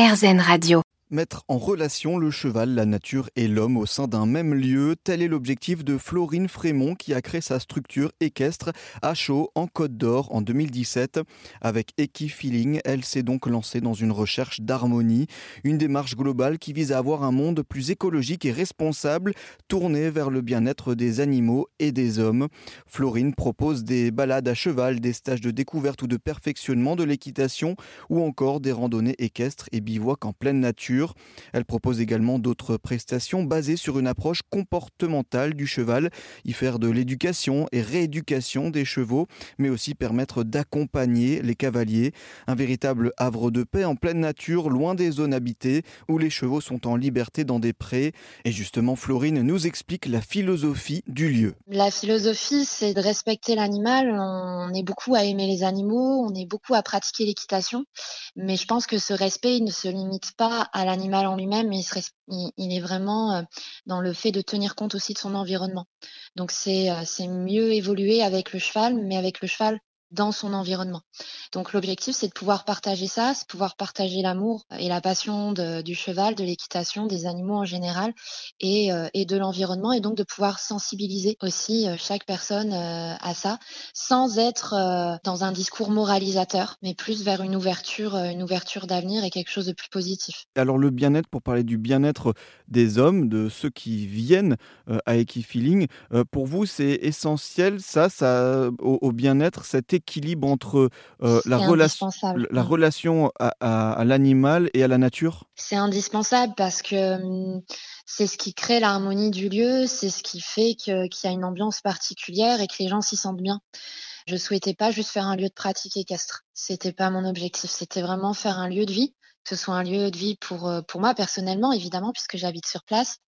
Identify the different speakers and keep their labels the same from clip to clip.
Speaker 1: RZN Radio.
Speaker 2: Mettre en relation le cheval, la nature et l'homme au sein d'un même lieu, tel est l'objectif de Florine Frémont qui a créé sa structure équestre à Chaux en Côte d'Or en 2017. Avec Equifeeling, elle s'est donc lancée dans une recherche d'harmonie, une démarche globale qui vise à avoir un monde plus écologique et responsable, tourné vers le bien-être des animaux et des hommes. Florine propose des balades à cheval, des stages de découverte ou de perfectionnement de l'équitation ou encore des randonnées équestres et bivouacs en pleine nature. Elle propose également d'autres prestations basées sur une approche comportementale du cheval, y faire de l'éducation et rééducation des chevaux, mais aussi permettre d'accompagner les cavaliers. Un véritable havre de paix en pleine nature, loin des zones habitées, où les chevaux sont en liberté dans des prés. Et justement, Florine nous explique la philosophie du lieu.
Speaker 3: La philosophie, c'est de respecter l'animal. On est beaucoup à aimer les animaux, on est beaucoup à pratiquer l'équitation, mais je pense que ce respect ne se limite pas à l'animal en lui-même, il, il, est vraiment euh, dans le fait de tenir compte aussi de son environnement. Donc c'est euh, mieux évoluer avec le cheval, mais avec le cheval dans son environnement. Donc l'objectif, c'est de pouvoir partager ça, c'est pouvoir partager l'amour et la passion du cheval, de l'équitation, des animaux en général et, euh, de l'environnement, et donc de pouvoir sensibiliser aussi euh, chaque personne euh, à ça, sans être dans un discours moralisateur, mais plus vers une ouverture, une ouverture d'avenir et quelque chose de plus positif.
Speaker 2: Alors le bien-être, pour parler du bien-être des hommes, de ceux qui viennent à Equifeeling, pour vous, c'est essentiel ça, ça au, au bien-être, cette entre euh, la, relation, la relation à, l'animal et à la nature?
Speaker 3: C'est indispensable parce que hum, c'est ce qui crée l'harmonie du lieu, c'est ce qui fait qu'il y a une ambiance particulière et que les gens s'y sentent bien. Je souhaitais pas juste faire un lieu de pratique équestre. C'était pas mon objectif. C'était vraiment faire un lieu de vie, que ce soit un lieu de vie pour, euh, pour moi personnellement, évidemment, puisque j'habite sur place,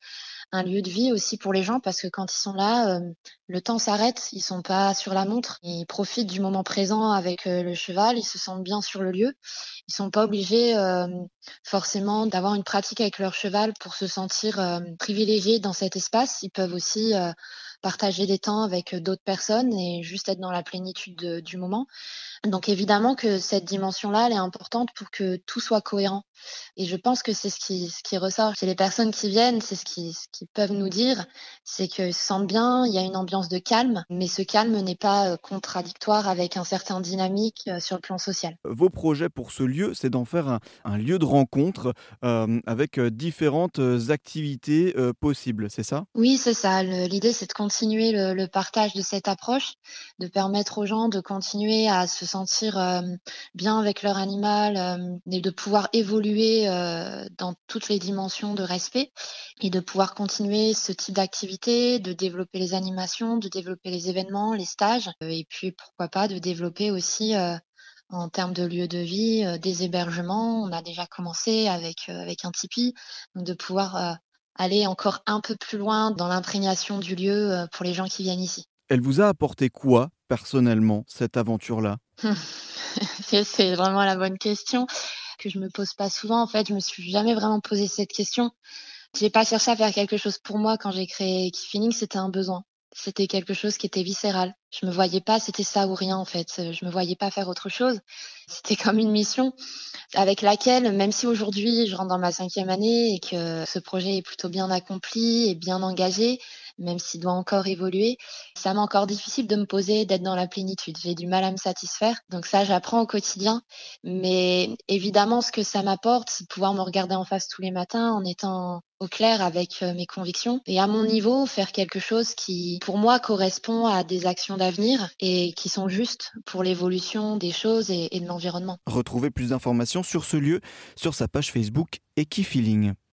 Speaker 3: un lieu de vie aussi pour les gens parce que quand ils sont là, euh, le temps s'arrête, ils sont pas sur la montre, ils profitent du moment présent avec euh, le cheval, ils se sentent bien sur le lieu, ils sont pas obligés euh, forcément d'avoir une pratique avec leur cheval pour se sentir privilégiés dans cet espace, ils peuvent aussi partager des temps avec d'autres personnes et juste être dans la plénitude du moment. Donc évidemment que cette dimension-là, elle est importante pour que tout soit cohérent. Et je pense que c'est ce qui, ce qui ressort chez les personnes qui viennent, c'est ce qu'ils ce qui peuvent nous dire, c'est qu'ils se sentent bien, il y a une ambiance de calme, mais ce calme n'est pas euh, contradictoire avec un certain dynamique euh, sur le plan social.
Speaker 2: Vos projets pour ce lieu, c'est d'en faire un, lieu de rencontre euh, avec différentes activités possibles, c'est ça?
Speaker 3: Oui, c'est ça. L'idée, c'est de continuer le, partage de cette approche, de permettre aux gens de continuer à se sentir bien avec leur animal et de pouvoir évoluer dans toutes les dimensions de respect et de pouvoir continuer ce type d'activité, de développer les animations, de développer les événements, les stages et puis pourquoi pas de développer aussi en termes de lieu de vie, des hébergements. On a déjà commencé avec, avec un Tipeee, de pouvoir aller encore un peu plus loin dans l'imprégnation du lieu pour les gens qui viennent ici.
Speaker 2: Elle vous a apporté quoi personnellement cette aventure-là?
Speaker 3: C'est vraiment la bonne question que je me pose pas souvent. En fait, je me suis jamais vraiment posé cette question. J'ai pas cherché à faire quelque chose pour moi quand j'ai créé Key c'était un besoin. C'était quelque chose qui était viscéral. Je me voyais pas, c'était ça ou rien en fait. Je me voyais pas faire autre chose. C'était comme une mission avec laquelle, même si aujourd'hui je rentre dans ma cinquième année et que ce projet est plutôt bien accompli et bien engagé, même s'il doit encore évoluer, ça m'est encore difficile de me poser, d'être dans la plénitude. J'ai du mal à me satisfaire. Donc ça, j'apprends au quotidien. Mais évidemment, ce que ça m'apporte, c'est de pouvoir me regarder en face tous les matins en étant au clair avec euh, mes convictions et à mon niveau faire quelque chose qui pour moi correspond à des actions d'avenir et qui sont justes pour l'évolution des choses et, de l'environnement.
Speaker 2: Retrouvez plus d'informations sur ce lieu sur sa page Facebook Equifeeling.